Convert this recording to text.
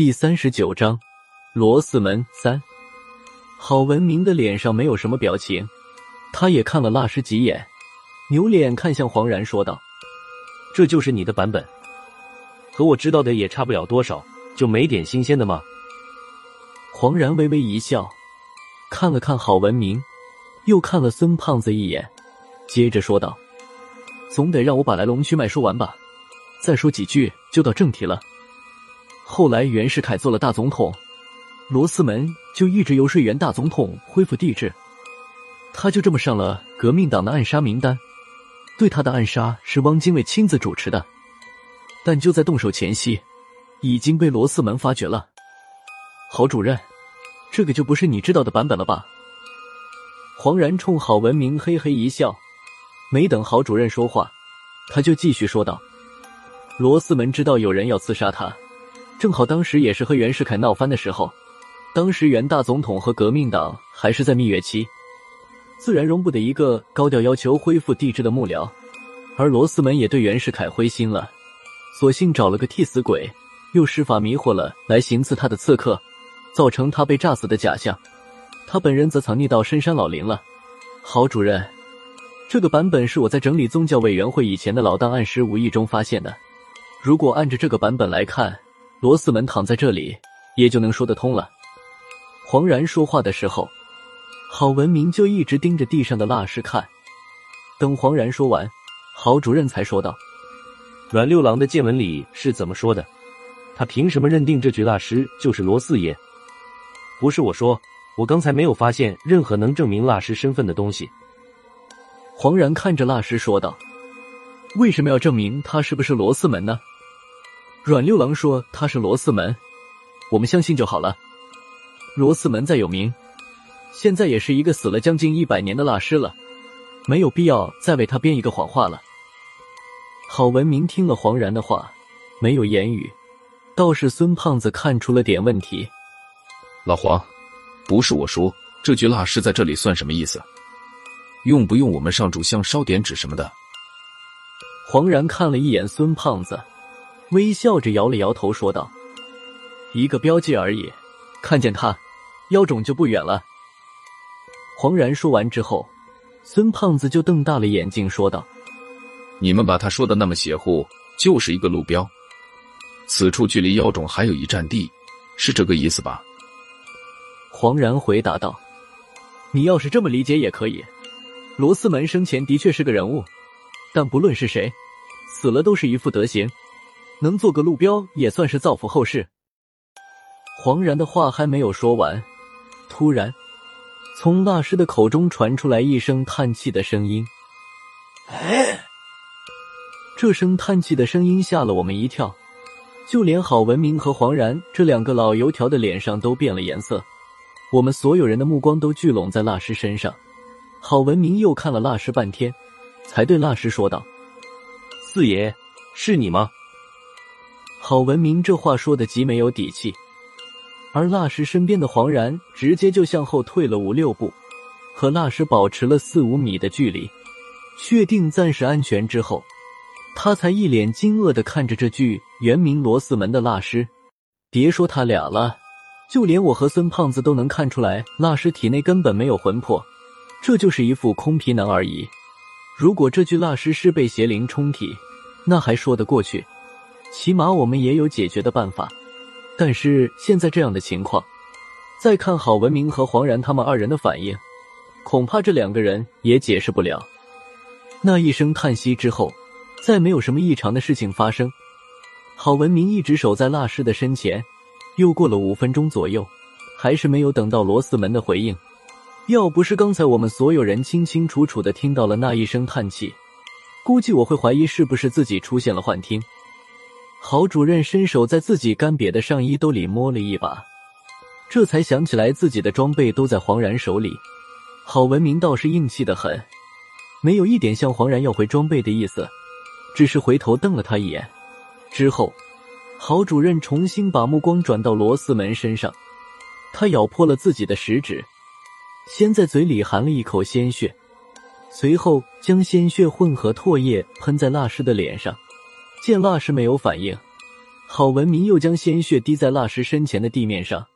第三十九章罗四门三。郝文明的脸上没有什么表情，他也看了那师几眼，扭脸看向黄然，说道：“这就是你的版本，和我知道的也差不了多少，就没点新鲜的吗？”黄然微微一笑，看了看郝文明，又看了孙胖子一眼，接着说道：“总得让我把来龙去脉说完吧，再说几句就到正题了。后来袁世凯做了大总统。”罗斯门就一直游说袁大总统恢复帝制，他就这么上了革命党的暗杀名单。对他的暗杀是汪精卫亲自主持的，但就在动手前夕，已经被罗斯门发觉了。郝主任，这个就不是你知道的版本了吧？黄然冲郝文明嘿嘿一笑，没等郝主任说话，他就继续说道：“罗斯门知道有人要刺杀他，正好当时也是和袁世凯闹翻的时候。”当时袁大总统和革命党还是在蜜月期，自然容不得一个高调要求恢复帝制的幕僚。而罗斯门也对袁世凯灰心了，索性找了个替死鬼，又施法迷惑了来行刺他的刺客，造成他被炸死的假象。他本人则藏匿到深山老林了。郝主任，这个版本是我在整理宗教委员会以前的老档案时无意中发现的。如果按着这个版本来看，罗四门躺在这里也就能说得通了。黄然说话的时候，郝文明就一直盯着地上的蜡师看。等黄然说完，郝主任才说道：“阮六郎的见闻里是怎么说的？他凭什么认定这具蜡师就是罗四爷？不是我说，我刚才没有发现任何能证明蜡师身份的东西。”黄然看着蜡师说道：“为什么要证明他是不是罗四门呢？”阮六郎说：“他是罗四门，我们相信就好了。”罗四门再有名，现在也是一个死了将近一百年的蜡师了，没有必要再为他编一个谎话了。郝文明听了黄然的话，没有言语，倒是孙胖子看出了点问题。老黄，不是我说，这具蜡师在这里算什么意思？用不用我们上炷香、烧点纸什么的？黄然看了一眼孙胖子，微笑着摇了摇头，说道：“一个标记而已。”看见他，妖种就不远了。黄然说完之后，孙胖子就瞪大了眼睛说道：“你们把他说的那么邪乎，就是一个路标。此处距离妖种还有一站地，是这个意思吧？”黄然回答道：“你要是这么理解也可以。罗斯门生前的确是个人物，但不论是谁，死了都是一副德行，能做个路标也算是造福后世。”黄然的话还没有说完，突然，从那师的口中传出来一声叹气的声音。哎，这声叹气的声音吓了我们一跳，就连郝文明和黄然这两个老油条的脸上都变了颜色。我们所有人的目光都聚拢在蜡师身上。郝文明又看了蜡师半天，才对蜡师说道：“四爷，是你吗？”郝文明这话说的极没有底气。而蜡师身边的黄然直接就向后退了五六步，和蜡师保持了四五米的距离，确定暂时安全之后，他才一脸惊愕的看着这具原名罗四门的蜡师。别说他俩了，就连我和孙胖子都能看出来，蜡尸体内根本没有魂魄，这就是一副空皮囊而已。如果这具蜡师是被邪灵充体，那还说得过去，起码我们也有解决的办法。但是现在这样的情况，再看郝文明和黄然他们二人的反应，恐怕这两个人也解释不了。那一声叹息之后，再没有什么异常的事情发生。郝文明一直守在蜡师的身前，又过了五分钟左右，还是没有等到罗四门的回应。要不是刚才我们所有人清清楚楚的听到了那一声叹气，估计我会怀疑是不是自己出现了幻听。郝主任伸手在自己干瘪的上衣兜里摸了一把，这才想起来自己的装备都在黄然手里。郝文明倒是硬气的很，没有一点向黄然要回装备的意思，只是回头瞪了他一眼。之后，郝主任重新把目光转到罗斯门身上，他咬破了自己的食指，先在嘴里含了一口鲜血，随后将鲜血混合唾液喷在蜡师的脸上。见蜡石没有反应，郝文明又将鲜血滴在蜡石身前的地面上。